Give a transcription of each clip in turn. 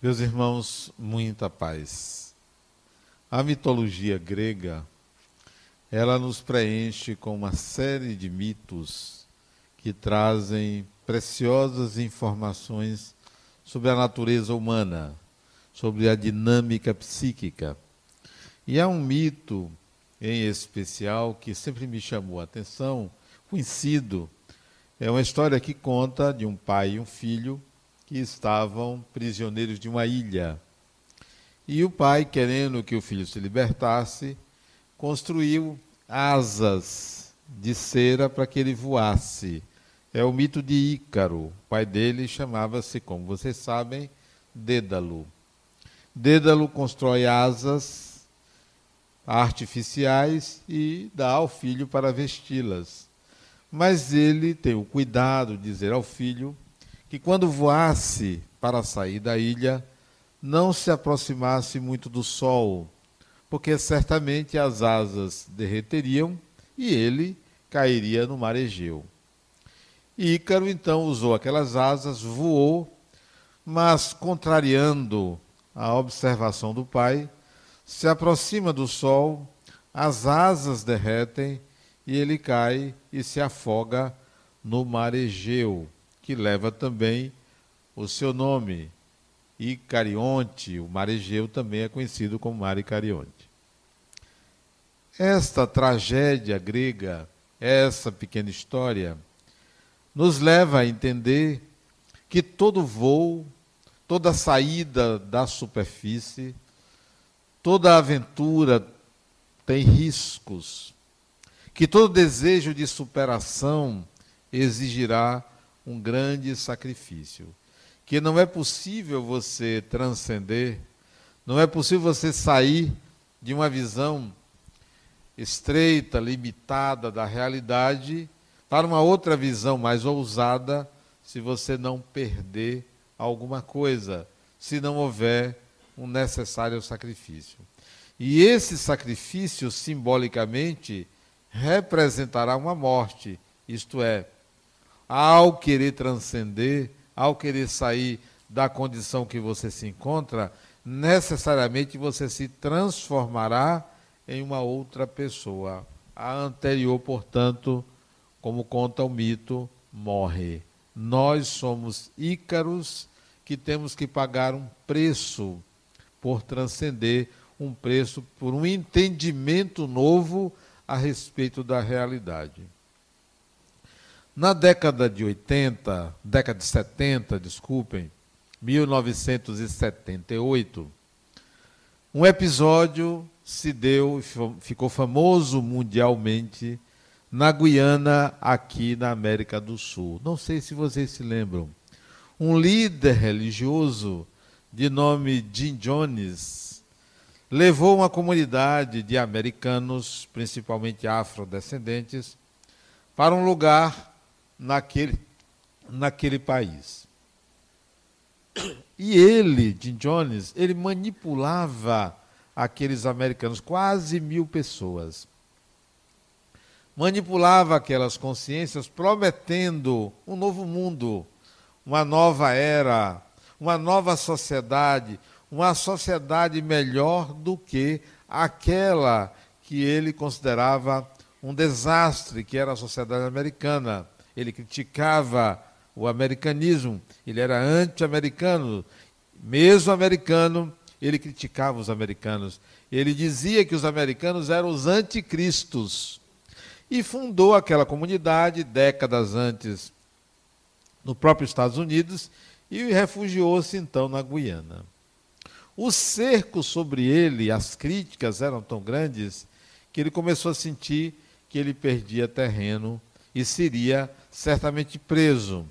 Meus irmãos, muita paz. A mitologia grega, ela nos preenche com uma série de mitos que trazem preciosas informações sobre a natureza humana, sobre a dinâmica psíquica. E há um mito em especial que sempre me chamou a atenção, conhecido. É uma história que conta de um pai e um filho que estavam prisioneiros de uma ilha. E o pai, querendo que o filho se libertasse, construiu asas de cera para que ele voasse. É o mito de Ícaro. O pai dele chamava-se, como vocês sabem, Dédalo. Dédalo constrói asas artificiais e dá ao filho para vesti-las. Mas ele tem o cuidado de dizer ao filho que quando voasse para sair da ilha, não se aproximasse muito do sol, porque certamente as asas derreteriam e ele cairia no mar Egeu. Ícaro então usou aquelas asas, voou, mas contrariando a observação do pai, se aproxima do sol, as asas derretem e ele cai e se afoga no mar Egeu que leva também o seu nome. Icarionte, o mar Egeu também é conhecido como mar Icarionte. Esta tragédia grega, essa pequena história, nos leva a entender que todo voo, toda saída da superfície, toda aventura tem riscos, que todo desejo de superação exigirá um grande sacrifício. Que não é possível você transcender, não é possível você sair de uma visão estreita, limitada da realidade para uma outra visão mais ousada, se você não perder alguma coisa, se não houver um necessário sacrifício. E esse sacrifício, simbolicamente, representará uma morte, isto é, ao querer transcender, ao querer sair da condição que você se encontra, necessariamente você se transformará em uma outra pessoa. A anterior, portanto, como conta o mito, morre. Nós somos ícaros que temos que pagar um preço por transcender, um preço por um entendimento novo a respeito da realidade. Na década de 80, década de 70, desculpem, 1978, um episódio se deu, ficou famoso mundialmente na Guiana, aqui na América do Sul. Não sei se vocês se lembram. Um líder religioso de nome Jim Jones levou uma comunidade de americanos, principalmente afrodescendentes, para um lugar naquele, naquele país. E ele, Jim Jones, ele manipulava aqueles americanos, quase mil pessoas. Manipulava aquelas consciências, prometendo um novo mundo, uma nova era, uma nova sociedade, uma sociedade melhor do que aquela que ele considerava um desastre, que era a sociedade americana ele criticava o americanismo, ele era anti-americano, mesmo americano, ele criticava os americanos. Ele dizia que os americanos eram os anticristos. E fundou aquela comunidade décadas antes no próprio Estados Unidos e refugiou-se então na Guiana. O cerco sobre ele, as críticas eram tão grandes que ele começou a sentir que ele perdia terreno e seria certamente preso.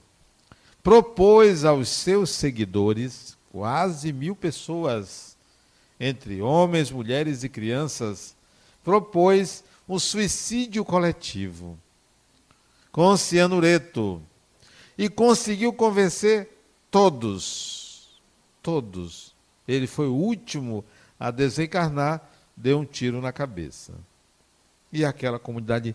Propôs aos seus seguidores, quase mil pessoas, entre homens, mulheres e crianças, propôs um suicídio coletivo com cianureto e conseguiu convencer todos. Todos. Ele foi o último a desencarnar, deu um tiro na cabeça. E aquela comunidade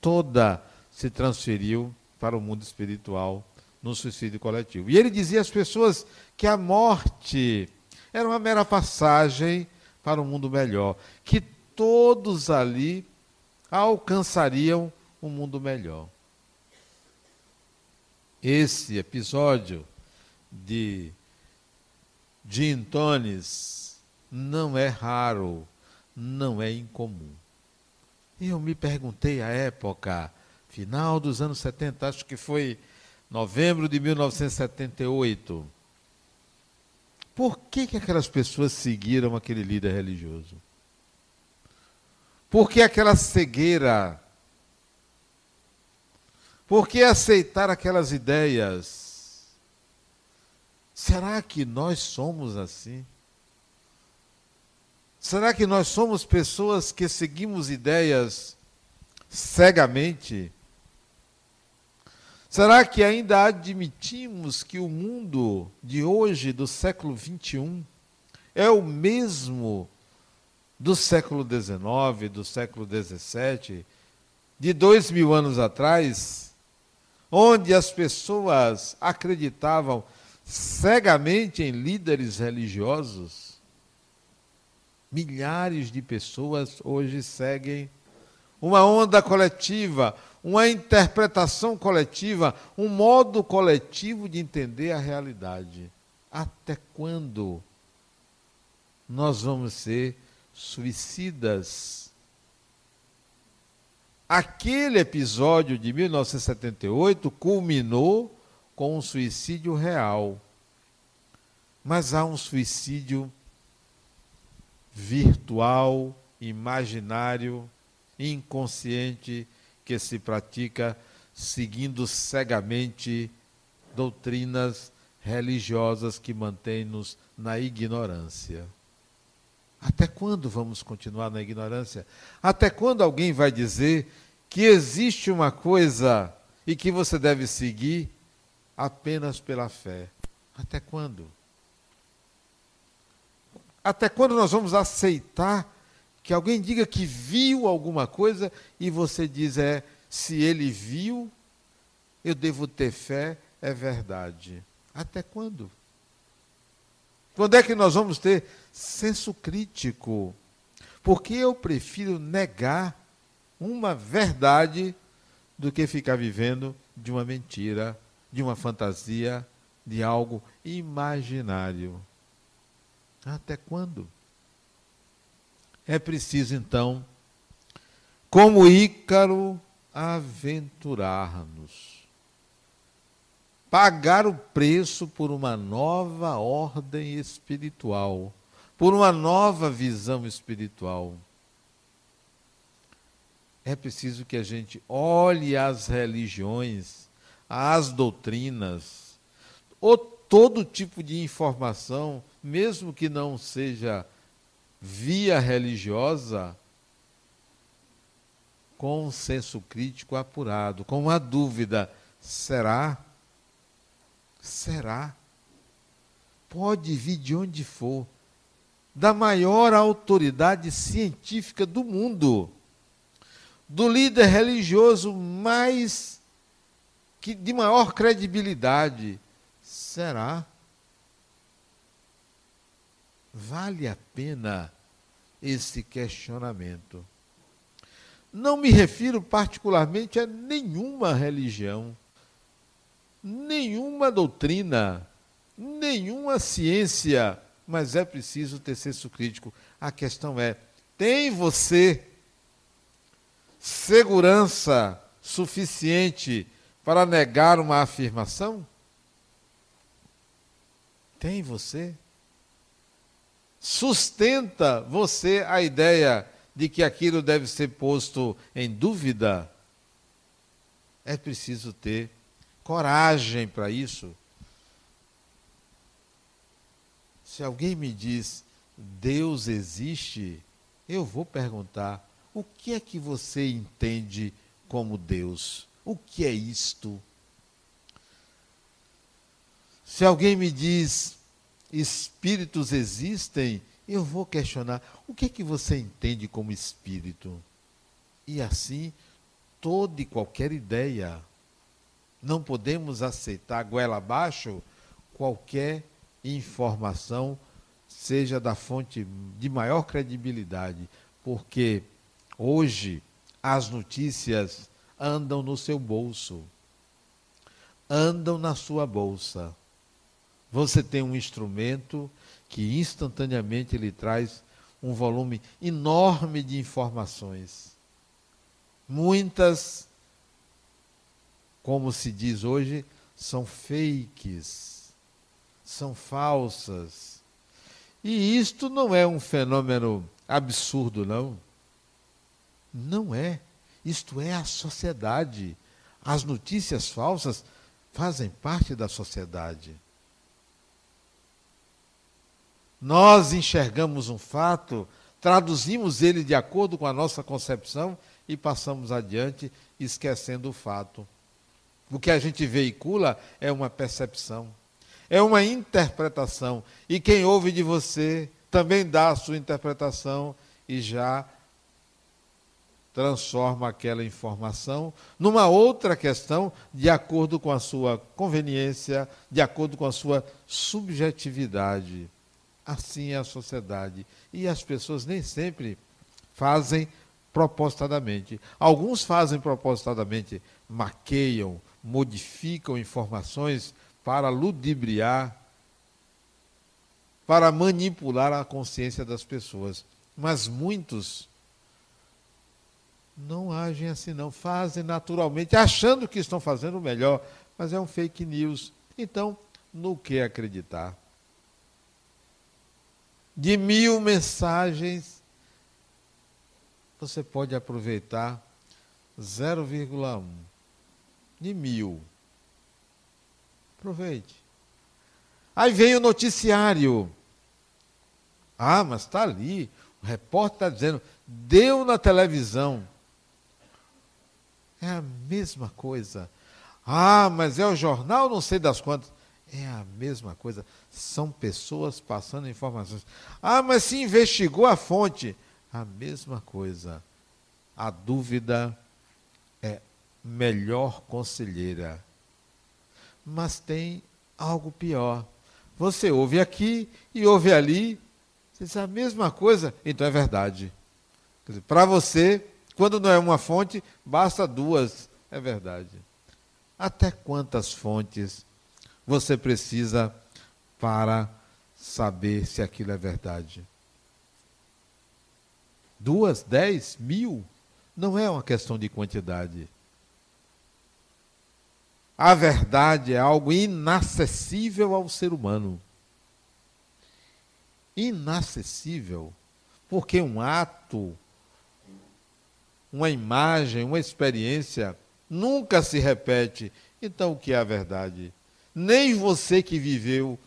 toda se transferiu para o mundo espiritual no suicídio coletivo. E ele dizia às pessoas que a morte era uma mera passagem para um mundo melhor, que todos ali alcançariam um mundo melhor. Esse episódio de Jim Tones não é raro, não é incomum. Eu me perguntei à época, final dos anos 70, acho que foi novembro de 1978, por que, que aquelas pessoas seguiram aquele líder religioso? Por que aquela cegueira? Por que aceitar aquelas ideias? Será que nós somos assim? Será que nós somos pessoas que seguimos ideias cegamente? Será que ainda admitimos que o mundo de hoje, do século XXI, é o mesmo do século XIX, do século XVII, de dois mil anos atrás, onde as pessoas acreditavam cegamente em líderes religiosos? Milhares de pessoas hoje seguem uma onda coletiva, uma interpretação coletiva, um modo coletivo de entender a realidade. Até quando nós vamos ser suicidas? Aquele episódio de 1978 culminou com um suicídio real. Mas há um suicídio virtual, imaginário, inconsciente, que se pratica seguindo cegamente doutrinas religiosas que mantêm-nos na ignorância. Até quando vamos continuar na ignorância? Até quando alguém vai dizer que existe uma coisa e que você deve seguir apenas pela fé? Até quando? Até quando nós vamos aceitar que alguém diga que viu alguma coisa e você diz é, se ele viu, eu devo ter fé, é verdade. Até quando? Quando é que nós vamos ter senso crítico? Porque eu prefiro negar uma verdade do que ficar vivendo de uma mentira, de uma fantasia, de algo imaginário. Até quando? É preciso, então, como Ícaro, aventurar-nos. Pagar o preço por uma nova ordem espiritual, por uma nova visão espiritual. É preciso que a gente olhe as religiões, as doutrinas, ou todo tipo de informação, mesmo que não seja via religiosa com um senso crítico apurado, com uma dúvida: será? Será? Pode vir de onde for, da maior autoridade científica do mundo, do líder religioso mais que de maior credibilidade. Será? Vale a pena esse questionamento. Não me refiro particularmente a nenhuma religião, nenhuma doutrina, nenhuma ciência, mas é preciso ter senso crítico. A questão é: tem você segurança suficiente para negar uma afirmação? Tem você? Sustenta você a ideia de que aquilo deve ser posto em dúvida, é preciso ter coragem para isso. Se alguém me diz Deus existe, eu vou perguntar: o que é que você entende como Deus? O que é isto? Se alguém me diz espíritos existem, eu vou questionar o que é que você entende como espírito? E assim, toda e qualquer ideia. Não podemos aceitar goela abaixo qualquer informação, seja da fonte de maior credibilidade, porque hoje as notícias andam no seu bolso, andam na sua bolsa. Você tem um instrumento que instantaneamente lhe traz um volume enorme de informações. Muitas, como se diz hoje, são fakes, são falsas. E isto não é um fenômeno absurdo, não. Não é. Isto é a sociedade. As notícias falsas fazem parte da sociedade. Nós enxergamos um fato, traduzimos ele de acordo com a nossa concepção e passamos adiante, esquecendo o fato. O que a gente veicula é uma percepção, é uma interpretação. E quem ouve de você também dá a sua interpretação e já transforma aquela informação numa outra questão de acordo com a sua conveniência, de acordo com a sua subjetividade. Assim é a sociedade. E as pessoas nem sempre fazem propositadamente. Alguns fazem propositadamente, maqueiam, modificam informações para ludibriar, para manipular a consciência das pessoas. Mas muitos não agem assim, não. Fazem naturalmente, achando que estão fazendo o melhor, mas é um fake news. Então, no que acreditar? De mil mensagens, você pode aproveitar 0,1 de mil. Aproveite. Aí vem o noticiário. Ah, mas está ali. O repórter está dizendo, deu na televisão. É a mesma coisa. Ah, mas é o jornal, não sei das quantas. É a mesma coisa. São pessoas passando informações. Ah, mas se investigou a fonte. A mesma coisa. A dúvida é melhor conselheira. Mas tem algo pior. Você ouve aqui e ouve ali. Você diz a mesma coisa. Então é verdade. Para você, quando não é uma fonte, basta duas. É verdade. Até quantas fontes você precisa para saber se aquilo é verdade. Duas, dez, mil? Não é uma questão de quantidade. A verdade é algo inacessível ao ser humano. Inacessível. Porque um ato, uma imagem, uma experiência nunca se repete. Então, o que é a verdade? Nem você que viveu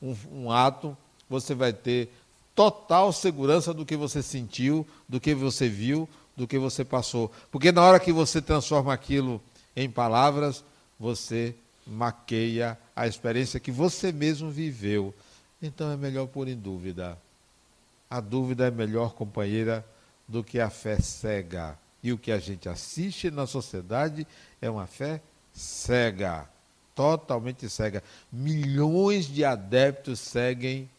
um, um ato, você vai ter total segurança do que você sentiu, do que você viu, do que você passou. Porque na hora que você transforma aquilo em palavras, você maqueia a experiência que você mesmo viveu. Então é melhor pôr em dúvida. A dúvida é melhor companheira do que a fé cega. E o que a gente assiste na sociedade é uma fé cega totalmente cega. Milhões de adeptos seguem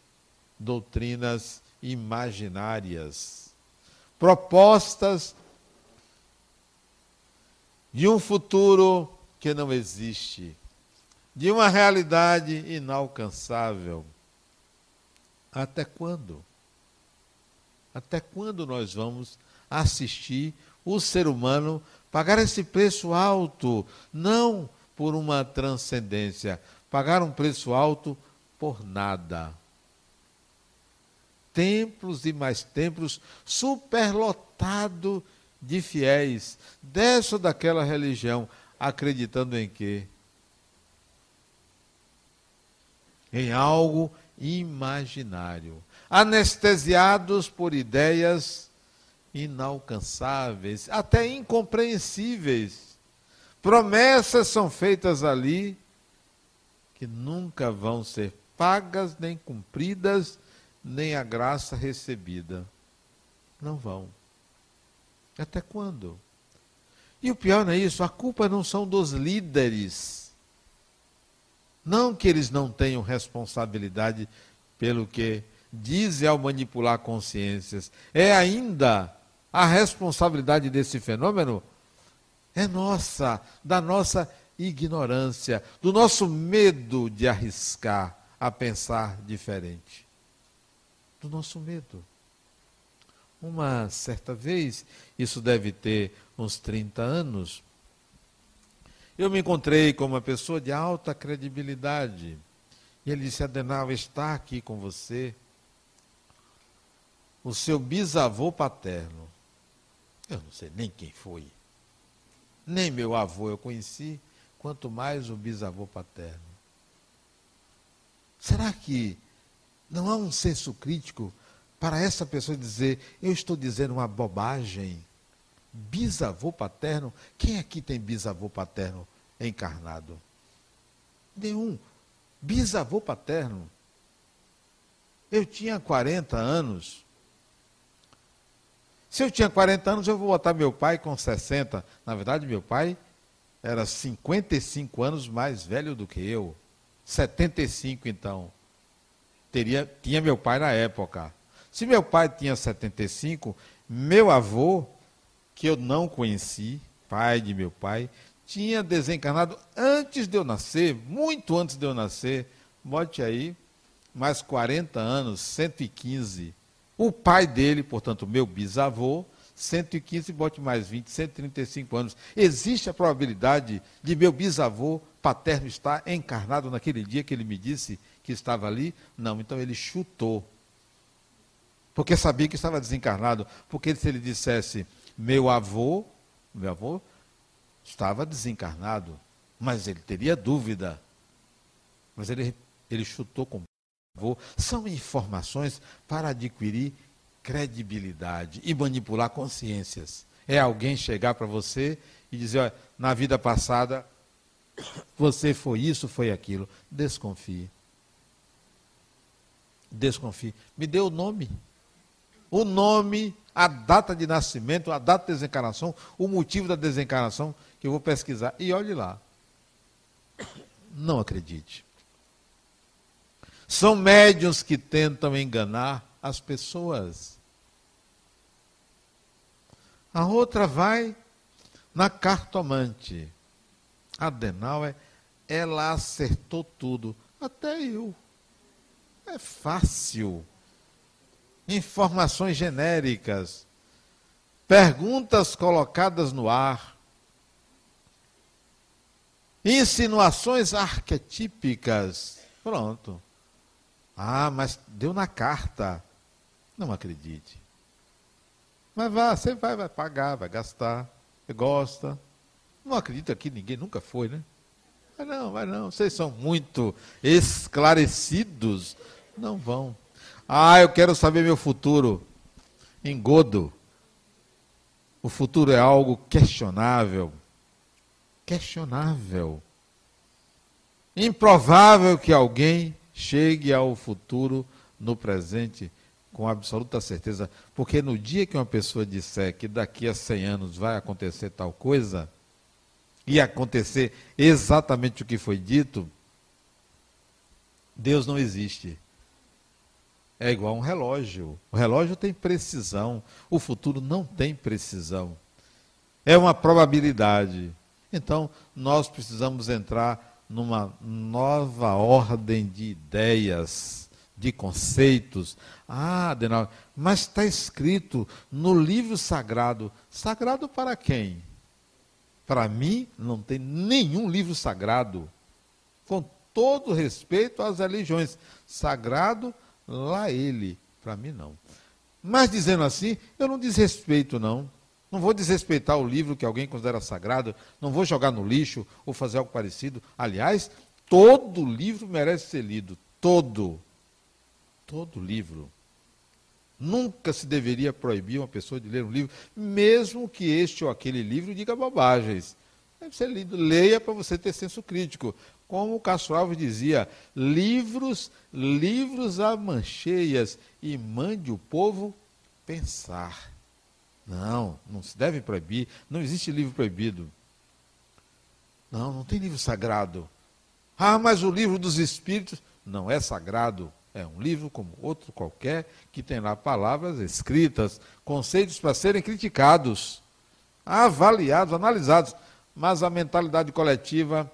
doutrinas imaginárias, propostas de um futuro que não existe, de uma realidade inalcançável. Até quando? Até quando nós vamos assistir o ser humano pagar esse preço alto? Não por uma transcendência, pagar um preço alto por nada. Templos e mais templos superlotado de fiéis dessa ou daquela religião, acreditando em quê? Em algo imaginário, anestesiados por ideias inalcançáveis, até incompreensíveis Promessas são feitas ali que nunca vão ser pagas, nem cumpridas, nem a graça recebida. Não vão. Até quando? E o pior não é isso, a culpa não são dos líderes. Não que eles não tenham responsabilidade pelo que dizem ao manipular consciências. É ainda a responsabilidade desse fenômeno é nossa, da nossa ignorância, do nosso medo de arriscar a pensar diferente. Do nosso medo. Uma certa vez, isso deve ter uns 30 anos, eu me encontrei com uma pessoa de alta credibilidade. E ele disse: Adenal, está aqui com você o seu bisavô paterno. Eu não sei nem quem foi. Nem meu avô eu conheci, quanto mais o bisavô paterno. Será que não há um senso crítico para essa pessoa dizer, eu estou dizendo uma bobagem? Bisavô paterno? Quem aqui tem bisavô paterno encarnado? Nenhum. Bisavô paterno. Eu tinha 40 anos se eu tinha 40 anos, eu vou botar meu pai com 60. Na verdade, meu pai era 55 anos mais velho do que eu. 75, então. Teria, tinha meu pai na época. Se meu pai tinha 75, meu avô, que eu não conheci, pai de meu pai, tinha desencarnado antes de eu nascer, muito antes de eu nascer. Bote aí, mais 40 anos, 115 o pai dele, portanto, meu bisavô, 115, bote mais 20, 135 anos. Existe a probabilidade de meu bisavô paterno estar encarnado naquele dia que ele me disse que estava ali? Não, então ele chutou. Porque sabia que estava desencarnado. Porque se ele dissesse, meu avô, meu avô estava desencarnado, mas ele teria dúvida. Mas ele, ele chutou com são informações para adquirir credibilidade e manipular consciências. É alguém chegar para você e dizer, olha, na vida passada você foi isso, foi aquilo. Desconfie. Desconfie. Me dê o nome. O nome, a data de nascimento, a data de desencarnação, o motivo da desencarnação, que eu vou pesquisar. E olhe lá. Não acredite. São médiuns que tentam enganar as pessoas. A outra vai na cartomante. Adenauer, ela acertou tudo. Até eu. É fácil. Informações genéricas. Perguntas colocadas no ar. Insinuações arquetípicas. Pronto. Ah, mas deu na carta. Não acredite. Mas vá, você vai, vai pagar, vai gastar, você gosta. Não acredita que ninguém nunca foi, né? Vai não, vai não. Vocês são muito esclarecidos. Não vão. Ah, eu quero saber meu futuro. Engodo. O futuro é algo questionável. Questionável. Improvável que alguém chegue ao futuro no presente com absoluta certeza, porque no dia que uma pessoa disser que daqui a 100 anos vai acontecer tal coisa, e acontecer exatamente o que foi dito, Deus não existe. É igual um relógio. O relógio tem precisão, o futuro não tem precisão. É uma probabilidade. Então, nós precisamos entrar numa nova ordem de ideias, de conceitos. Ah, Adenal, mas está escrito no livro sagrado. Sagrado para quem? Para mim, não tem nenhum livro sagrado. Com todo respeito às religiões. Sagrado, lá ele. Para mim, não. Mas dizendo assim, eu não desrespeito, não. Não vou desrespeitar o livro que alguém considera sagrado, não vou jogar no lixo ou fazer algo parecido. Aliás, todo livro merece ser lido. Todo. Todo livro. Nunca se deveria proibir uma pessoa de ler um livro, mesmo que este ou aquele livro diga bobagens. Deve ser lido. Leia para você ter senso crítico. Como o Castro Alves dizia, livros, livros a mancheias e mande o povo pensar. Não, não se deve proibir. Não existe livro proibido. Não, não tem livro sagrado. Ah, mas o livro dos Espíritos não é sagrado. É um livro como outro qualquer que tem lá palavras escritas, conceitos para serem criticados, avaliados, analisados. Mas a mentalidade coletiva,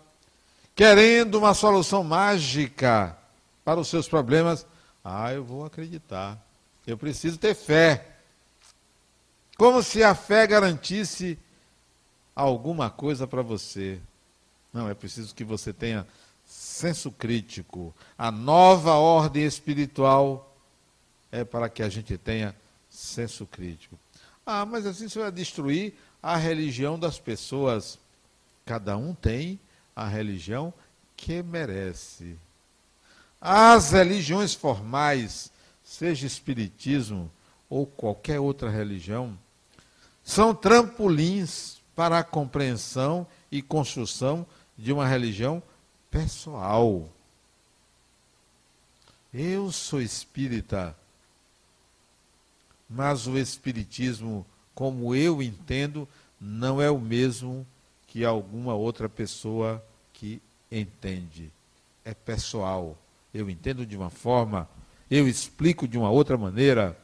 querendo uma solução mágica para os seus problemas, ah, eu vou acreditar. Eu preciso ter fé. Como se a fé garantisse alguma coisa para você. Não, é preciso que você tenha senso crítico. A nova ordem espiritual é para que a gente tenha senso crítico. Ah, mas assim você vai destruir a religião das pessoas. Cada um tem a religião que merece. As religiões formais, seja espiritismo ou qualquer outra religião, são trampolins para a compreensão e construção de uma religião pessoal. Eu sou espírita, mas o espiritismo, como eu entendo, não é o mesmo que alguma outra pessoa que entende. É pessoal. Eu entendo de uma forma, eu explico de uma outra maneira,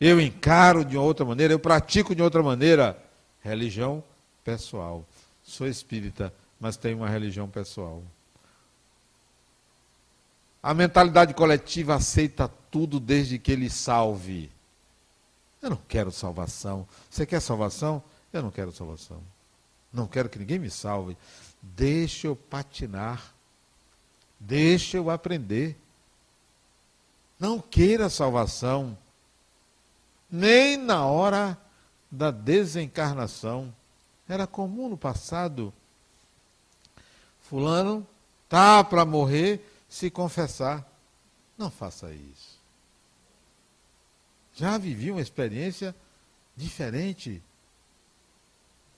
eu encaro de outra maneira, eu pratico de outra maneira. Religião pessoal. Sou espírita, mas tem uma religião pessoal. A mentalidade coletiva aceita tudo desde que ele salve. Eu não quero salvação. Você quer salvação? Eu não quero salvação. Não quero que ninguém me salve. Deixa eu patinar. Deixa eu aprender. Não queira salvação. Nem na hora da desencarnação. Era comum no passado Fulano tá para morrer se confessar. Não faça isso. Já vivi uma experiência diferente.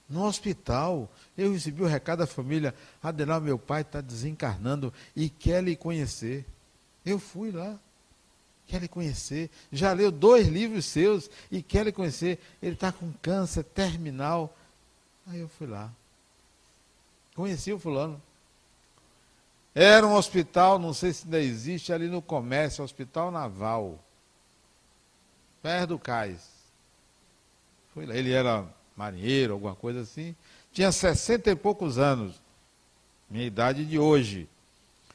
No hospital, eu recebi o recado da família: Adenal, meu pai está desencarnando e quer lhe conhecer. Eu fui lá, quer lhe conhecer. Já leu dois livros seus e quer lhe conhecer. Ele está com câncer terminal. Aí eu fui lá. Conheci o fulano. Era um hospital, não sei se ainda existe, ali no comércio, Hospital Naval. Perto do cais. Foi lá. Ele era marinheiro, alguma coisa assim. Tinha sessenta e poucos anos. Minha idade de hoje.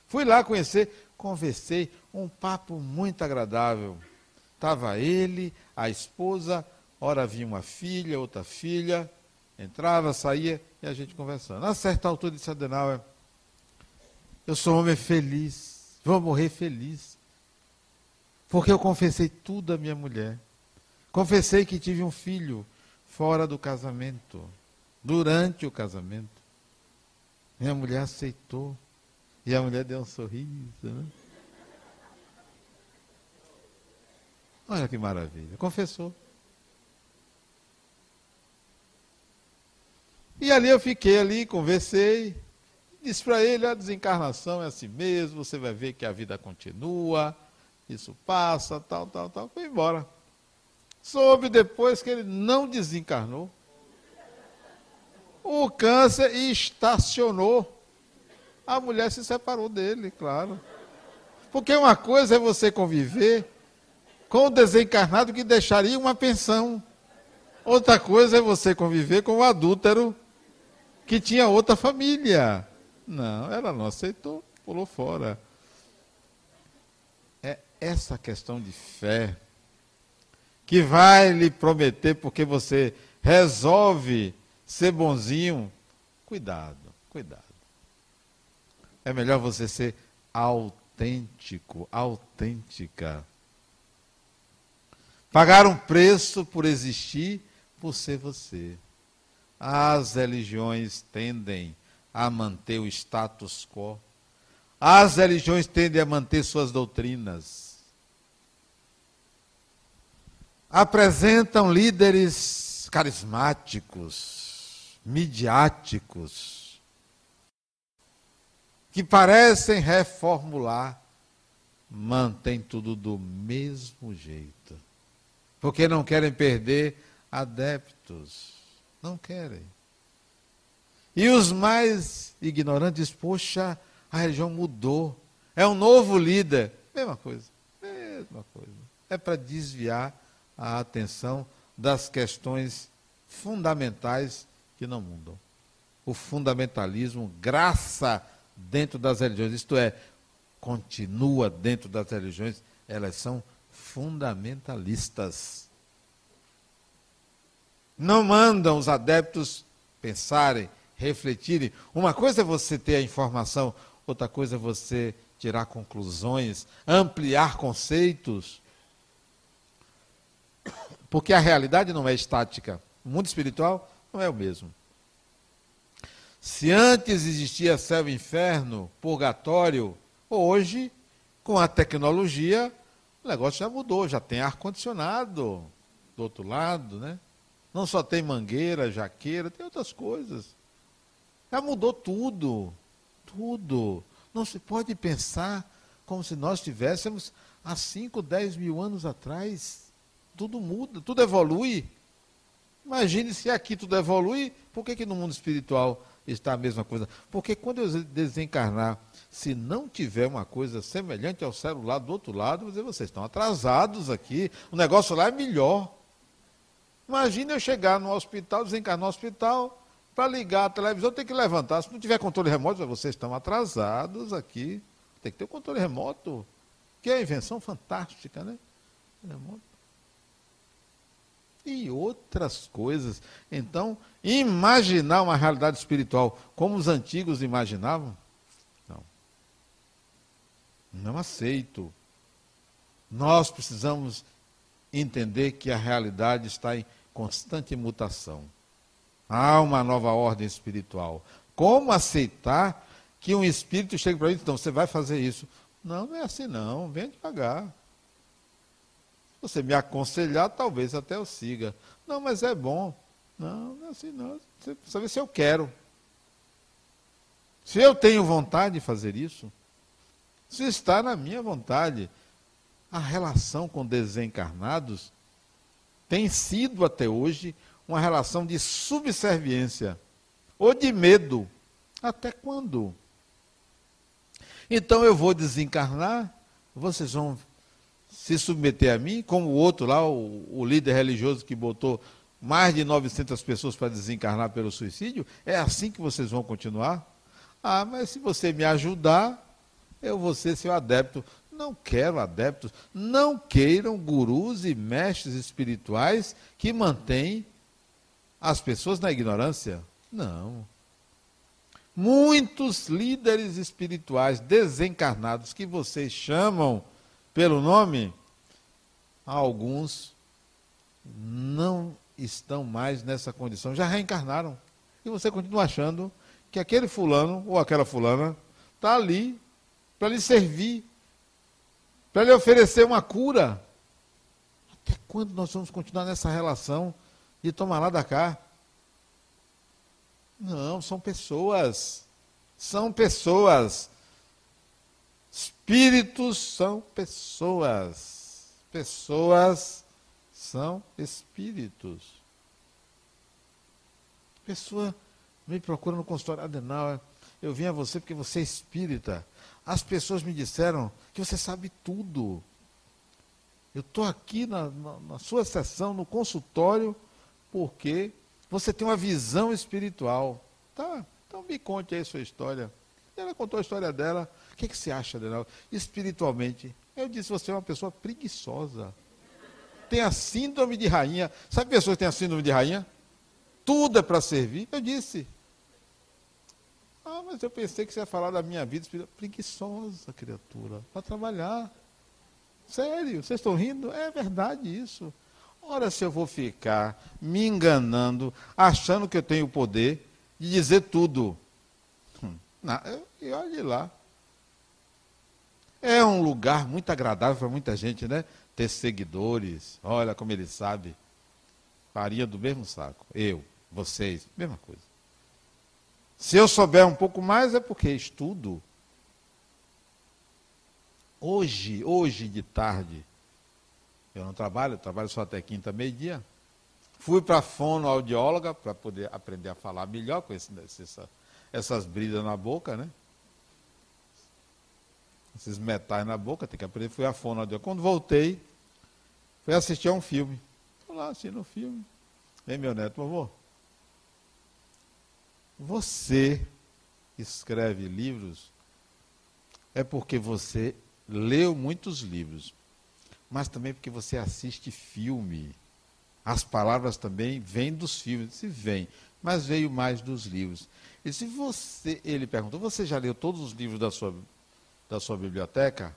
Fui lá conhecer, conversei, um papo muito agradável. Estava ele, a esposa, ora vinha uma filha, outra filha, entrava, saía e a gente conversando. A certa altura disse Adenauer, eu sou um homem feliz, vou morrer feliz. Porque eu confessei tudo à minha mulher. Confessei que tive um filho fora do casamento, durante o casamento. Minha mulher aceitou. E a mulher deu um sorriso. Né? Olha que maravilha. Confessou. E ali eu fiquei ali, conversei. Disse para ele: a desencarnação é assim mesmo, você vai ver que a vida continua, isso passa, tal, tal, tal. Foi embora. Soube depois que ele não desencarnou. O câncer estacionou. A mulher se separou dele, claro. Porque uma coisa é você conviver com o desencarnado que deixaria uma pensão. Outra coisa é você conviver com o adúltero que tinha outra família. Não, ela não aceitou, pulou fora. É essa questão de fé que vai lhe prometer porque você resolve ser bonzinho. Cuidado, cuidado. É melhor você ser autêntico, autêntica. Pagar um preço por existir, por ser você. As religiões tendem a manter o status quo. As religiões tendem a manter suas doutrinas. Apresentam líderes carismáticos, midiáticos, que parecem reformular, mantém tudo do mesmo jeito. Porque não querem perder adeptos. Não querem. E os mais ignorantes, poxa, a religião mudou. É um novo líder. Mesma coisa. Mesma coisa. É para desviar a atenção das questões fundamentais que não mudam. O fundamentalismo, graça dentro das religiões, isto é, continua dentro das religiões, elas são fundamentalistas. Não mandam os adeptos pensarem, refletirem. Uma coisa é você ter a informação, outra coisa é você tirar conclusões, ampliar conceitos. Porque a realidade não é estática. O mundo espiritual não é o mesmo. Se antes existia céu e inferno, purgatório, hoje, com a tecnologia, o negócio já mudou, já tem ar-condicionado do outro lado, né? Não só tem mangueira, jaqueira, tem outras coisas. Já mudou tudo. Tudo. Não se pode pensar como se nós tivéssemos há 5, 10 mil anos atrás. Tudo muda, tudo evolui. Imagine se aqui tudo evolui, por que, que no mundo espiritual está a mesma coisa? Porque quando eu desencarnar, se não tiver uma coisa semelhante ao celular do outro lado, dizer, vocês estão atrasados aqui, o negócio lá é melhor. Imagine eu chegar no hospital, desencarnar no hospital, para ligar a televisão tem que levantar. Se não tiver controle remoto, vocês estão atrasados aqui. Tem que ter o controle remoto, que é invenção fantástica, né? E outras coisas. Então, imaginar uma realidade espiritual como os antigos imaginavam. Não aceito. Nós precisamos entender que a realidade está em constante mutação. Há uma nova ordem espiritual. Como aceitar que um espírito chegue para mim e então você vai fazer isso? Não, não é assim não, vem devagar você me aconselhar, talvez até eu siga. Não, mas é bom. Não, não é assim não. Você precisa ver se eu quero. Se eu tenho vontade de fazer isso, se está na minha vontade. A relação com desencarnados tem sido até hoje uma relação de subserviência ou de medo. Até quando? Então eu vou desencarnar, vocês vão se submeter a mim, como o outro lá, o, o líder religioso que botou mais de 900 pessoas para desencarnar pelo suicídio? É assim que vocês vão continuar? Ah, mas se você me ajudar, eu vou ser seu adepto. Não quero adeptos. Não queiram gurus e mestres espirituais que mantêm as pessoas na ignorância. Não. Muitos líderes espirituais desencarnados que vocês chamam pelo nome, alguns não estão mais nessa condição, já reencarnaram. E você continua achando que aquele fulano ou aquela fulana está ali para lhe servir, para lhe oferecer uma cura. Até quando nós vamos continuar nessa relação de tomar lá da cá? Não, são pessoas. São pessoas. Espíritos são pessoas. Pessoas são espíritos. Pessoa me procura no consultório Adenauer. Eu vim a você porque você é espírita. As pessoas me disseram que você sabe tudo. Eu estou aqui na, na, na, sua sessão, no consultório, porque você tem uma visão espiritual. Tá, então me conte aí sua história. Ela contou a história dela. O que, que você acha, Daniel? Espiritualmente, eu disse, você é uma pessoa preguiçosa. Tem a síndrome de rainha. Sabe pessoas que têm a síndrome de rainha? Tudo é para servir. Eu disse. Mas eu pensei que você ia falar da minha vida espiritual. Preguiçosa, criatura. Para trabalhar. Sério, vocês estão rindo? É verdade isso. Ora, se eu vou ficar me enganando, achando que eu tenho o poder de dizer tudo. E olhe lá. É um lugar muito agradável para muita gente, né? Ter seguidores. Olha como ele sabe. Farinha do mesmo saco. Eu, vocês, mesma coisa. Se eu souber um pouco mais é porque estudo. Hoje, hoje de tarde, eu não trabalho, eu trabalho só até quinta, meio-dia. Fui para a fonoaudióloga para poder aprender a falar melhor com esse, essa, essas bridas na boca, né? Esses metais na boca, tem que aprender. Fui à fonoaudióloga. Quando voltei, fui assistir a um filme. Fui lá assistindo um filme. Vem meu neto, vovô. Você escreve livros é porque você leu muitos livros, mas também porque você assiste filme. As palavras também vêm dos filmes, se vêm, mas veio mais dos livros. E se você, ele perguntou, você já leu todos os livros da sua, da sua biblioteca?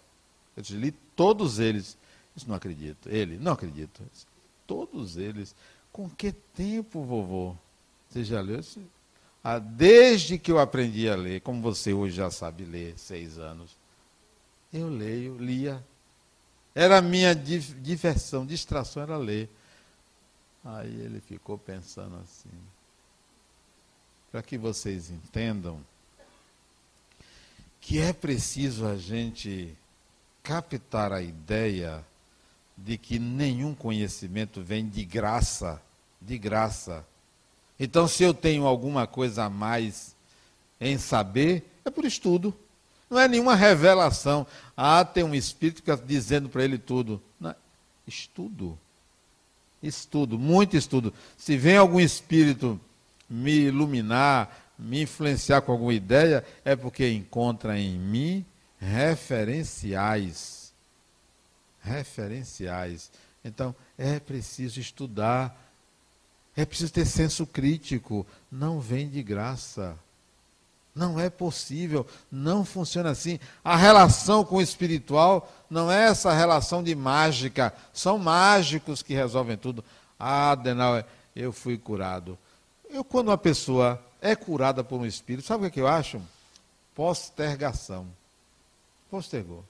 Eu disse, li todos eles. Isso não acredito. Ele, não acredito. Disse, todos eles. Com que tempo, vovô? Você já leu? Disse, desde que eu aprendi a ler, como você hoje já sabe ler, seis anos, eu leio, lia. Era a minha diversão, distração era ler. Aí ele ficou pensando assim. Para que vocês entendam que é preciso a gente captar a ideia de que nenhum conhecimento vem de graça, de graça. Então, se eu tenho alguma coisa a mais em saber, é por estudo. Não é nenhuma revelação. Ah, tem um espírito que está dizendo para ele tudo. Não, estudo. Estudo, muito estudo. Se vem algum espírito me iluminar, me influenciar com alguma ideia, é porque encontra em mim referenciais. Referenciais. Então, é preciso estudar, é preciso ter senso crítico. Não vem de graça. Não é possível, não funciona assim. A relação com o espiritual não é essa relação de mágica. São mágicos que resolvem tudo. Ah, Denal, eu fui curado. Eu, quando uma pessoa é curada por um espírito, sabe o que, é eu acho? Postergação. Postergou.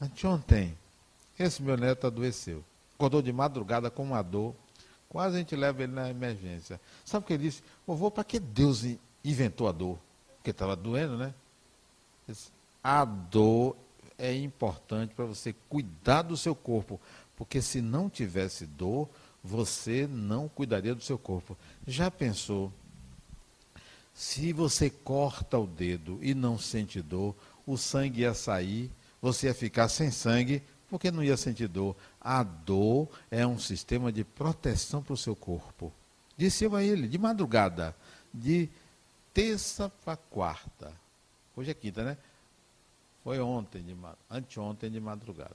Anteontem, esse meu neto adoeceu. Acordou de madrugada com uma dor Quase a gente leva ele na emergência. Sabe o que ele disse? Vovô, para que Deus inventou a dor? Porque estava doendo, né? Disse, a dor é importante para você cuidar do seu corpo. Porque se não tivesse dor, você não cuidaria do seu corpo. Já pensou? Se você corta o dedo e não sente dor, o sangue ia sair, você ia ficar sem sangue, porque não ia sentir dor. A dor é um sistema de proteção para o seu corpo. Disse eu a ele, de madrugada, de terça para quarta. Hoje é quinta, né? Foi ontem, de, anteontem de madrugada.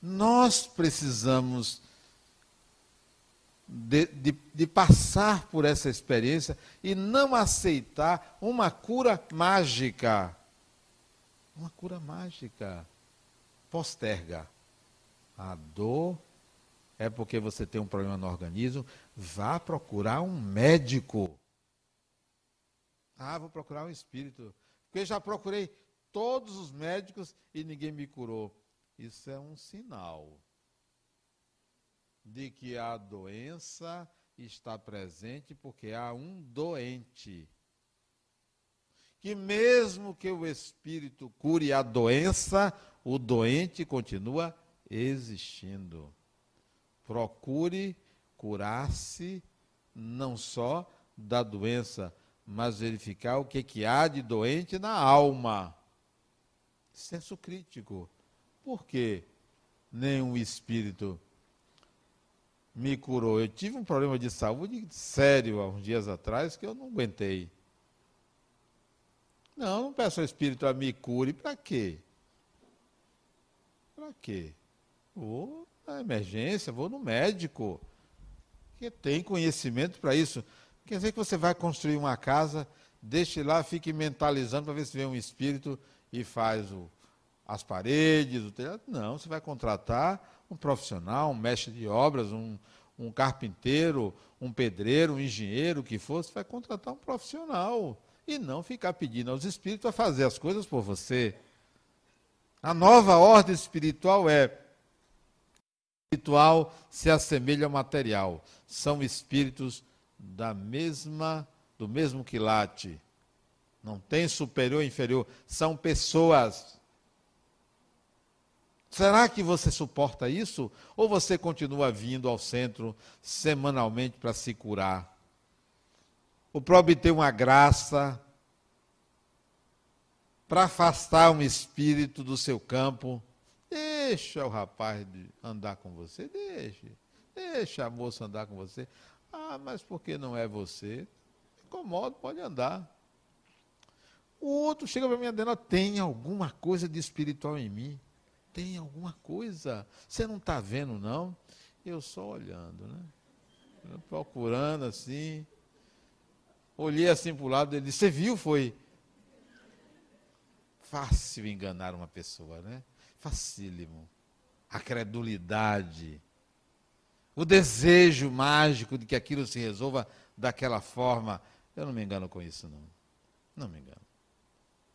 Nós precisamos de, de, de, passar por essa experiência e não aceitar uma cura mágica. Uma cura mágica posterga. A dor é porque você tem um problema no organismo, vá procurar um médico. Ah, vou procurar um espírito. Porque já procurei todos os médicos e ninguém me curou. Isso é um sinal de que a doença está presente porque há um doente. Que mesmo que o espírito cure a doença, o doente continua existindo. Procure curar-se não só da doença, mas verificar o que, que há de doente na alma. Senso crítico. Por que nenhum espírito me curou? Eu tive um problema de saúde sério há uns dias atrás que eu não aguentei. Não, não peço ao espírito a me cure. Para quê? Para quê? Vou na emergência, vou no médico, que tem conhecimento para isso. Quer dizer que você vai construir uma casa, deixe lá, fique mentalizando para ver se vem um espírito e faz o, as paredes, o telhado. Não, você vai contratar um profissional, um mestre de obras, um, um carpinteiro, um pedreiro, um engenheiro, o que for, você vai contratar um profissional. E não ficar pedindo aos espíritos a fazer as coisas por você. A nova ordem espiritual é espiritual se assemelha ao material. São espíritos da mesma do mesmo quilate. Não tem superior e inferior, são pessoas. Será que você suporta isso? Ou você continua vindo ao centro semanalmente para se curar? Ou para obter uma graça, para afastar um espírito do seu campo? Deixa o rapaz andar com você, deixe. Deixa a moça andar com você. Ah, mas porque não é você? Incomodo, pode andar. O outro chega para mim dizendo, tem alguma coisa de espiritual em mim. Tem alguma coisa. Você não está vendo, não? Eu só olhando, né? procurando assim. Olhei assim para o lado, ele disse, você viu? Foi fácil enganar uma pessoa, né? Facílimo. A credulidade. O desejo mágico de que aquilo se resolva daquela forma. Eu não me engano com isso, não. Não me engano.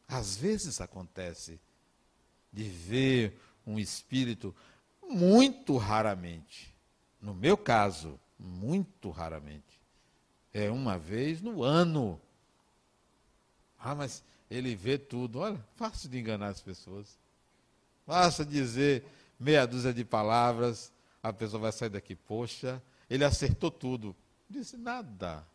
Às vezes acontece de ver um espírito, muito raramente. No meu caso, muito raramente. É uma vez no ano. Ah, mas ele vê tudo. Olha, fácil de enganar as pessoas. Basta dizer meia dúzia de palavras, a pessoa vai sair daqui, poxa, ele acertou tudo. Não disse nada.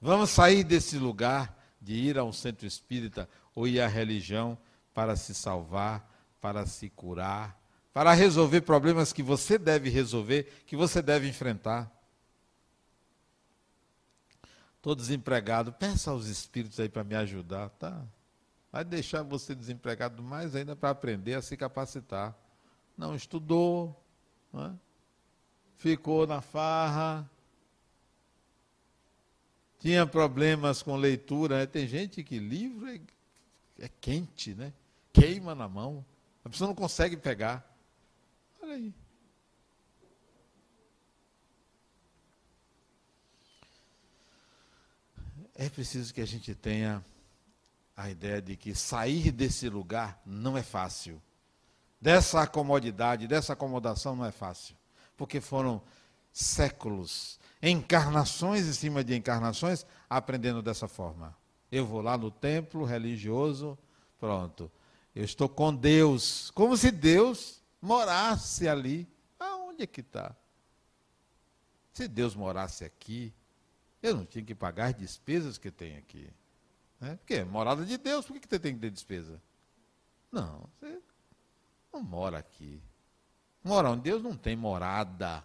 Vamos sair desse lugar de ir a um centro espírita ou ir à religião para se salvar, para se curar, para resolver problemas que você deve resolver, que você deve enfrentar. Estou desempregado, peça aos espíritos aí para me ajudar, tá? Vai deixar você desempregado mais ainda para aprender a se capacitar. Não estudou, não é? ficou na farra, tinha problemas com leitura. Né? Tem gente que livro é, é quente, né? Queima na mão. A pessoa não consegue pegar. Olha aí. É preciso que a gente tenha a ideia de que sair desse lugar não é fácil. Dessa comodidade, dessa acomodação não é fácil. Porque foram séculos encarnações em cima de encarnações, aprendendo dessa forma. Eu vou lá no templo religioso, pronto. Eu estou com Deus, como se Deus morasse ali. Aonde é que está? Se Deus morasse aqui, eu não tinha que pagar as despesas que tem aqui. Né? Porque morada de Deus, por que você tem que ter despesa? Não, você não mora aqui. Mora onde Deus não tem morada.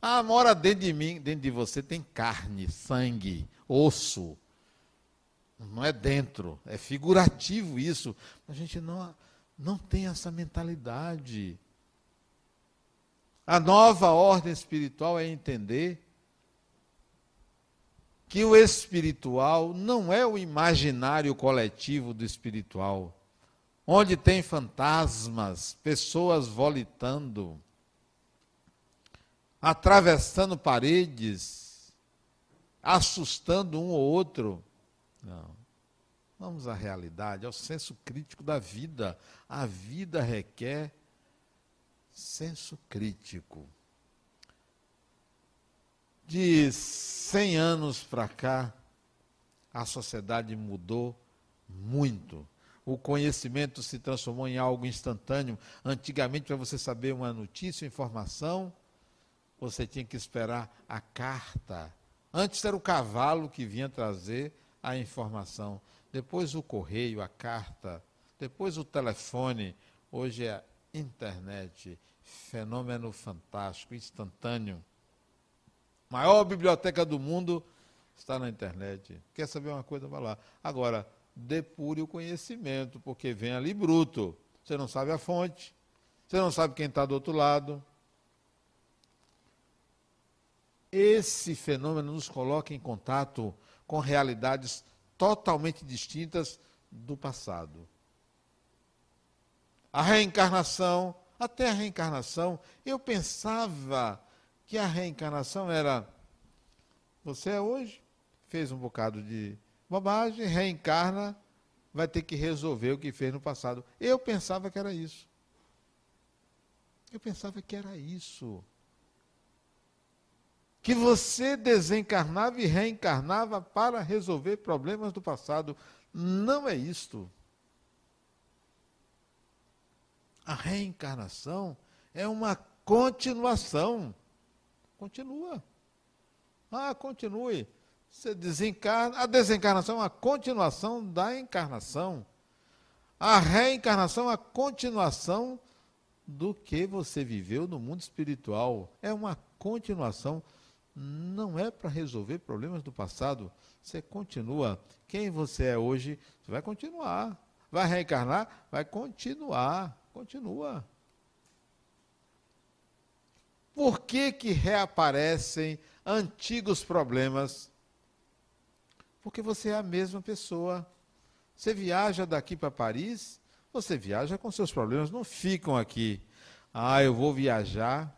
Ah, mora dentro de mim, dentro de você tem carne, sangue, osso. Não é dentro, é figurativo isso. A gente não, não tem essa mentalidade. A nova ordem espiritual é entender que o espiritual não é o imaginário coletivo do espiritual, onde tem fantasmas, pessoas volitando atravessando paredes, assustando um ou outro. Não. Vamos à realidade, ao senso crítico da vida. A vida requer senso crítico. De 100 anos para cá, a sociedade mudou muito. O conhecimento se transformou em algo instantâneo. Antigamente, para você saber uma notícia, informação, você tinha que esperar a carta. Antes era o cavalo que vinha trazer a informação, depois o correio, a carta, depois o telefone, hoje é a internet, fenômeno fantástico, instantâneo. Maior biblioteca do mundo está na internet. Quer saber uma coisa? Vai lá. Agora, depure o conhecimento, porque vem ali bruto. Você não sabe a fonte, você não sabe quem está do outro lado, esse fenômeno nos coloca em contato com realidades totalmente distintas do passado. A reencarnação, até a reencarnação, eu pensava que a reencarnação era você é hoje, fez um bocado de bobagem, reencarna, vai ter que resolver o que fez no passado. Eu pensava que era isso. Eu pensava que era isso que você desencarnava e reencarnava para resolver problemas do passado. Não é isto. A reencarnação é uma continuação. Continua. Ah, continue. Você desencarna. A desencarnação é uma continuação da encarnação. A reencarnação é a continuação do que você viveu no mundo espiritual. É uma continuação. Não é para resolver problemas do passado. Você continua. Quem você é hoje, você vai continuar. Vai reencarnar? Vai continuar. Continua. Por que, que reaparecem antigos problemas? Porque você é a mesma pessoa. Você viaja daqui para Paris, você viaja com seus problemas, não ficam aqui. Ah, eu vou viajar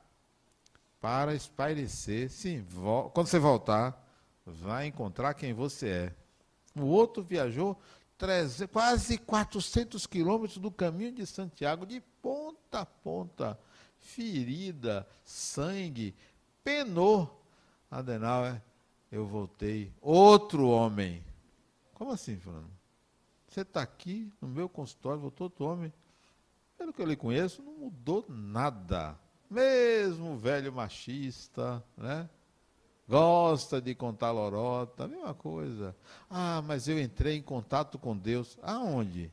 para espairecer. Sim, quando você voltar, vai encontrar quem você é. O outro viajou 300, quase 400 quilômetros do caminho de Santiago, de ponta a ponta ferida, sangue, penou. Adenauer, eu voltei, outro homem. Como assim, Fernando? Você está aqui no meu consultório, voltou outro homem. Pelo que eu lhe conheço, não mudou nada. Mesmo velho machista, né? Gosta de contar lorota, a mesma coisa. Ah, mas eu entrei em contato com Deus. Aonde?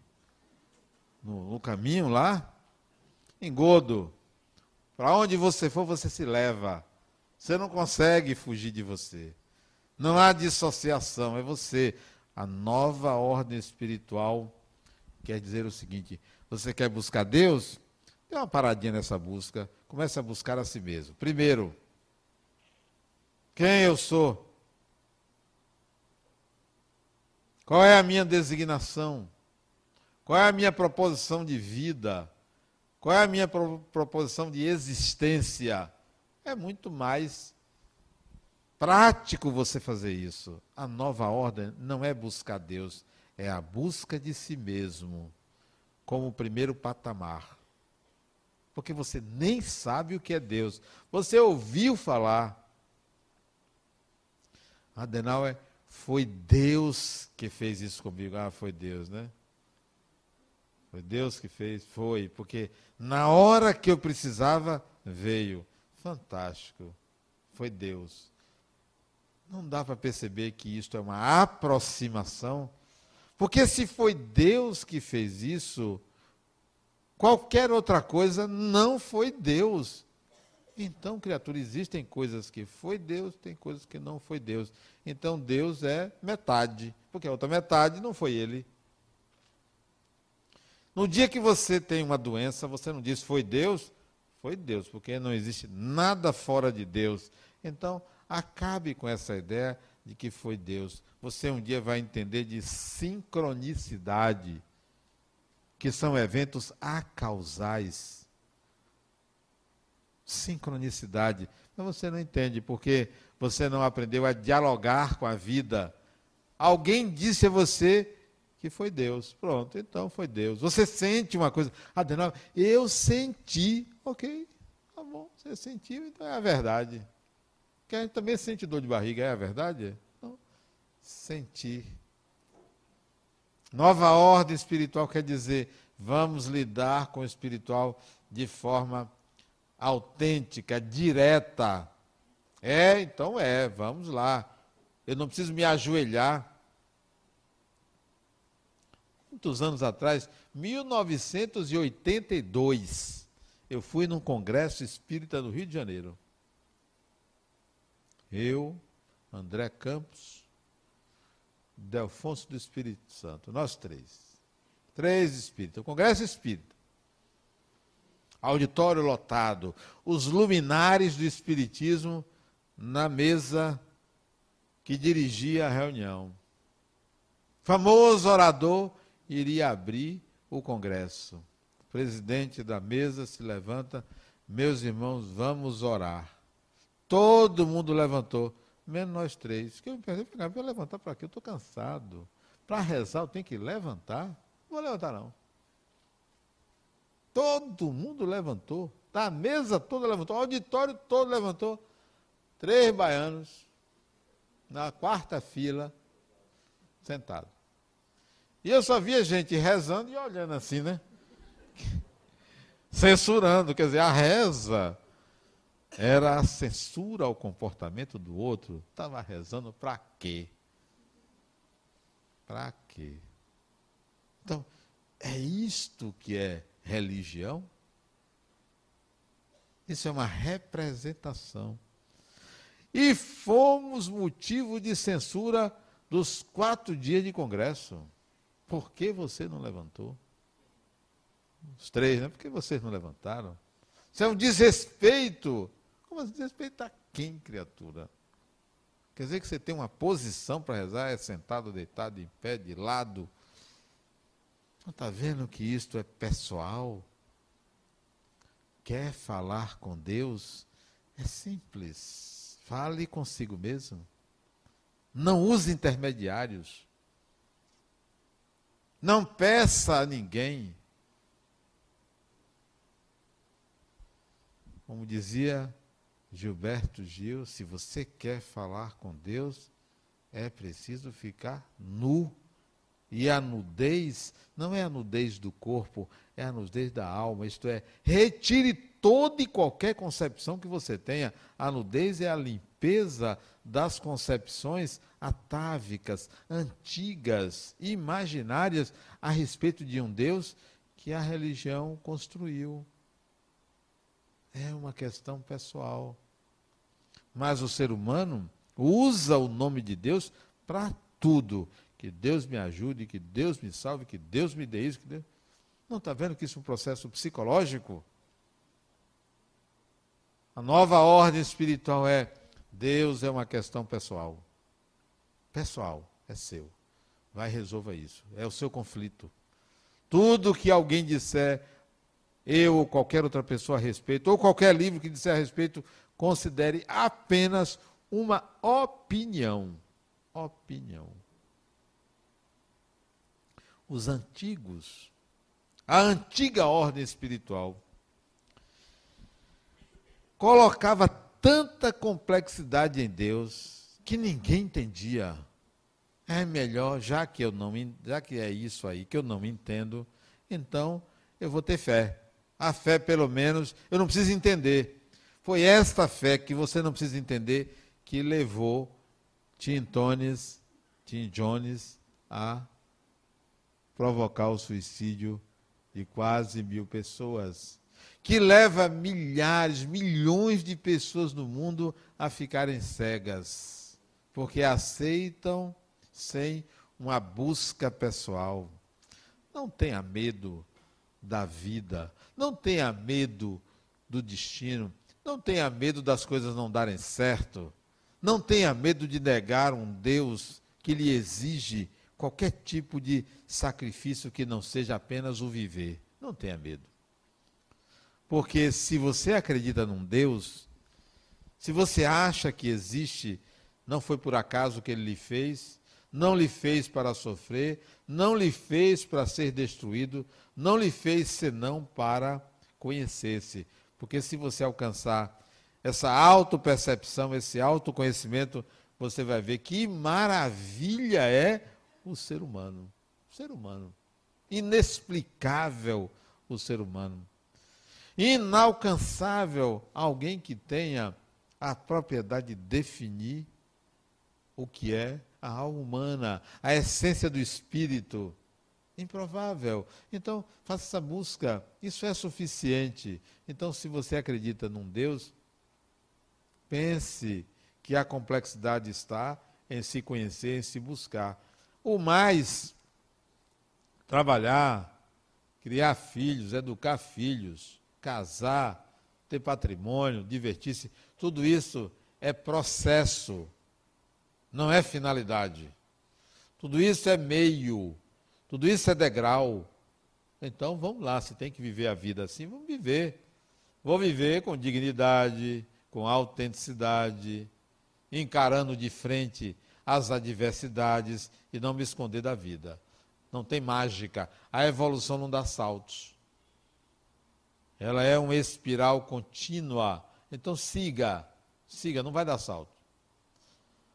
No, no caminho lá? Engodo. Para onde você for, você se leva. Você não consegue fugir de você. Não há dissociação, é você. A nova ordem espiritual quer dizer o seguinte: você quer buscar Deus? Dê uma paradinha nessa busca. Comece a buscar a si mesmo. Primeiro, quem eu sou? Qual é a minha designação? Qual é a minha proposição de vida? Qual é a minha proposição de existência? É muito mais prático você fazer isso. A nova ordem não é buscar Deus, é a busca de si mesmo, como o primeiro patamar. Porque você nem sabe o que é Deus. Você ouviu falar. Adenauer, foi Deus que fez isso comigo. Ah, foi Deus, né? Foi Deus que fez? Foi, porque na hora que eu precisava, veio. Fantástico. Foi Deus. Não dá para perceber que isto é uma aproximação? Porque se foi Deus que fez isso, qualquer outra coisa não foi Deus. Então, criatura, existem coisas que foi Deus, tem coisas que não foi Deus. Então, Deus é metade, porque a outra metade não foi Ele. No dia que você tem uma doença, você não diz foi Deus? Foi Deus, porque não existe nada fora de Deus. Então, acabe com essa ideia de que foi Deus. Você um dia vai entender de sincronicidade, que são eventos acausais. Sincronicidade. Mas você não entende, porque você não aprendeu a dialogar com a vida. Alguém disse a você que foi Deus. Pronto, então foi Deus. Você sente uma coisa. Adenal, eu senti. Ok, tá bom, você sentiu, então é a verdade. Que a gente também sente dor de barriga, é a verdade? Então, sentir. Nova ordem espiritual quer dizer, vamos lidar com o espiritual de forma autêntica, direta. É, então é, vamos lá. Eu não preciso me ajoelhar muitos anos atrás, 1982, eu fui num congresso espírita no Rio de Janeiro. Eu, André Campos, Delfonso do Espírito Santo, nós três. Três espíritas, congresso espírita. Auditório lotado, os luminares do espiritismo na mesa que dirigia a reunião. Famoso orador iria abrir o Congresso. O presidente da mesa se levanta, meus irmãos, vamos orar. Todo mundo levantou, menos nós três. Que eu me pensei, vou levantar para quê? Eu estou cansado. Para rezar eu tenho que levantar? Não vou levantar não. Todo mundo levantou. A mesa toda levantou, o auditório todo levantou. Três baianos na quarta fila, sentados. E eu só via gente rezando e olhando assim, né? censurando, quer dizer, a reza era a censura ao comportamento do outro. Estava rezando para quê? Para quê? Então, é isto que é religião? Isso é uma representação. E fomos motivo de censura dos quatro dias de congresso. Por que você não levantou? Os três, né? Por que vocês não levantaram? Isso é um desrespeito. Como assim, desrespeito a quem, criatura? Quer dizer que você tem uma posição para rezar, é sentado, deitado, em pé, de lado. Não está vendo que isto é pessoal? Quer falar com Deus? É simples. Fale consigo mesmo. Não use intermediários. Não peça a ninguém. Como dizia Gilberto Gil, se você quer falar com Deus, é preciso ficar nu. E a nudez não é a nudez do corpo, é a nudez da alma. Isto é, retire toda e qualquer concepção que você tenha. A nudez é a limpeza das concepções atávicas, antigas, imaginárias a respeito de um Deus que a religião construiu. É uma questão pessoal. Mas o ser humano usa o nome de Deus para tudo. Que Deus me ajude, que Deus me salve, que Deus me dê isso. Que Deus... Não está vendo que isso é um processo psicológico? A nova ordem espiritual é: Deus é uma questão pessoal. Pessoal, é seu. Vai resolva isso. É o seu conflito. Tudo que alguém disser, eu ou qualquer outra pessoa a respeito, ou qualquer livro que disser a respeito, considere apenas uma opinião. Opinião. Os antigos, a antiga ordem espiritual, colocava tanta complexidade em Deus que ninguém entendia. É melhor, já que eu não, já que é isso aí que eu não entendo, então eu vou ter fé. A fé, pelo menos, eu não preciso entender. Foi esta fé que você não precisa entender que levou Tim Tones, Tim Jones a provocar o suicídio de quase mil pessoas, que leva milhares, milhões de pessoas no mundo a ficarem cegas, porque aceitam sem uma busca pessoal. Não tenha medo da vida, não tenha medo do destino. Não tenha medo das coisas não darem certo. Não tenha medo de negar um Deus que lhe exige qualquer tipo de sacrifício que não seja apenas o viver. Não tenha medo. Porque se você acredita num Deus, se você acha que existe, não foi por acaso que ele lhe fez, não lhe fez para sofrer, não lhe fez para ser destruído, não lhe fez senão para conhecer-se. Porque se você alcançar essa autopercepção, esse autoconhecimento, você vai ver que maravilha é o ser humano. O ser humano. Inexplicável o ser humano. Inalcançável alguém que tenha a propriedade de definir o que é a alma humana, a essência do espírito. Improvável. Então, faça essa busca. Isso é suficiente. Então, se você acredita num Deus, pense que a complexidade está em se conhecer, em se buscar. O mais, trabalhar, criar filhos, educar filhos, casar, ter patrimônio, divertir-se, tudo isso é processo, não é finalidade. Tudo isso é meio tudo isso é degrau. Então vamos lá, se tem que viver a vida assim, vamos viver. Vou viver com dignidade, com autenticidade, encarando de frente as adversidades e não me esconder da vida. Não tem mágica. A evolução não dá saltos. Ela é uma espiral contínua. Então siga, siga, não vai dar salto.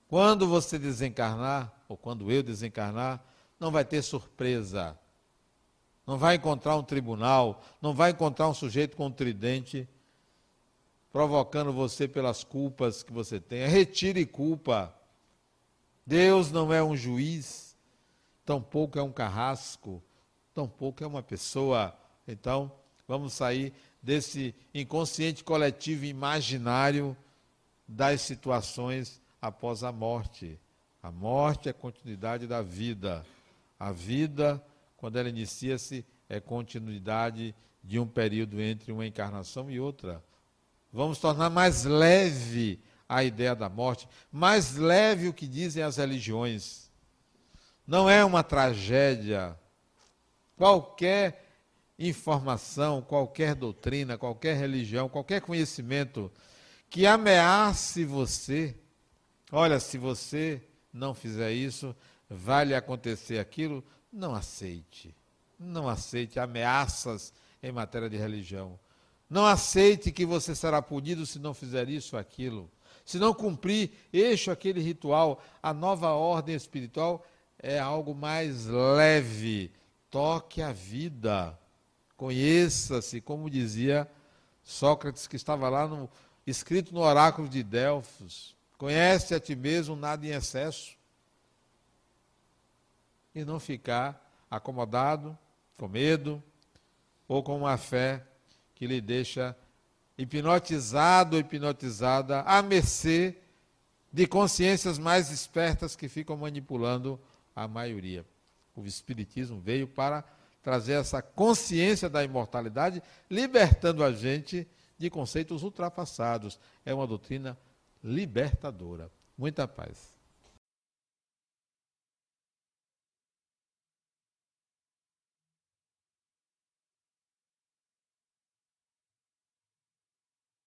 Quando você desencarnar, ou quando eu desencarnar, não vai ter surpresa. não vai encontrar um tribunal, não vai encontrar um sujeito com um tridente provocando você pelas culpas que você tem. Retire culpa. Deus não é um juiz, tampouco é um carrasco, tampouco é uma pessoa. Então, vamos sair desse inconsciente coletivo imaginário das situações após a morte. A morte é a continuidade da vida. A vida quando ela inicia-se, é continuidade de um período entre uma encarnação e outra. Vamos tornar mais leve a ideia da morte, mais leve o que dizem as religiões. Não é uma tragédia. Qualquer informação, qualquer doutrina, qualquer religião, qualquer conhecimento que ameace você, olha, se você não fizer isso, vai lhe acontecer aquilo, não aceite. Não aceite ameaças em matéria de religião. Não aceite que você será punido se não fizer isso ou aquilo. Se não cumprir este ou aquele ritual, a nova ordem espiritual é algo mais leve. Toque a vida. Conheça-se, como dizia Sócrates, que estava lá no, escrito no oráculo de Delfos. Conhece a ti mesmo, nada em excesso e não ficar acomodado, com medo ou com uma fé que lhe deixa hipnotizado ou hipnotizada à mercê de consciências mais espertas que ficam manipulando a maioria. O Espiritismo veio para trazer essa consciência da imortalidade, libertando a gente de conceitos ultrapassados. É uma doutrina libertadora. Muita paz.